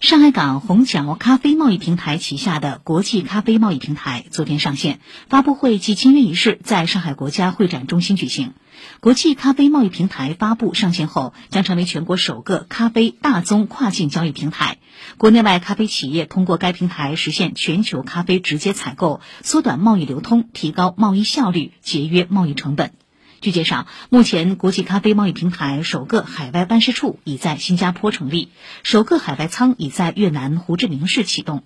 上海港虹桥咖啡贸易平台旗下的国际咖啡贸易平台昨天上线，发布会暨签约仪式在上海国家会展中心举行。国际咖啡贸易平台发布上线后，将成为全国首个咖啡大宗跨境交易平台。国内外咖啡企业通过该平台实现全球咖啡直接采购，缩短贸易流通，提高贸易效率，节约贸易成本。据介绍，目前国际咖啡贸易平台首个海外办事处已在新加坡成立，首个海外仓已在越南胡志明市启动。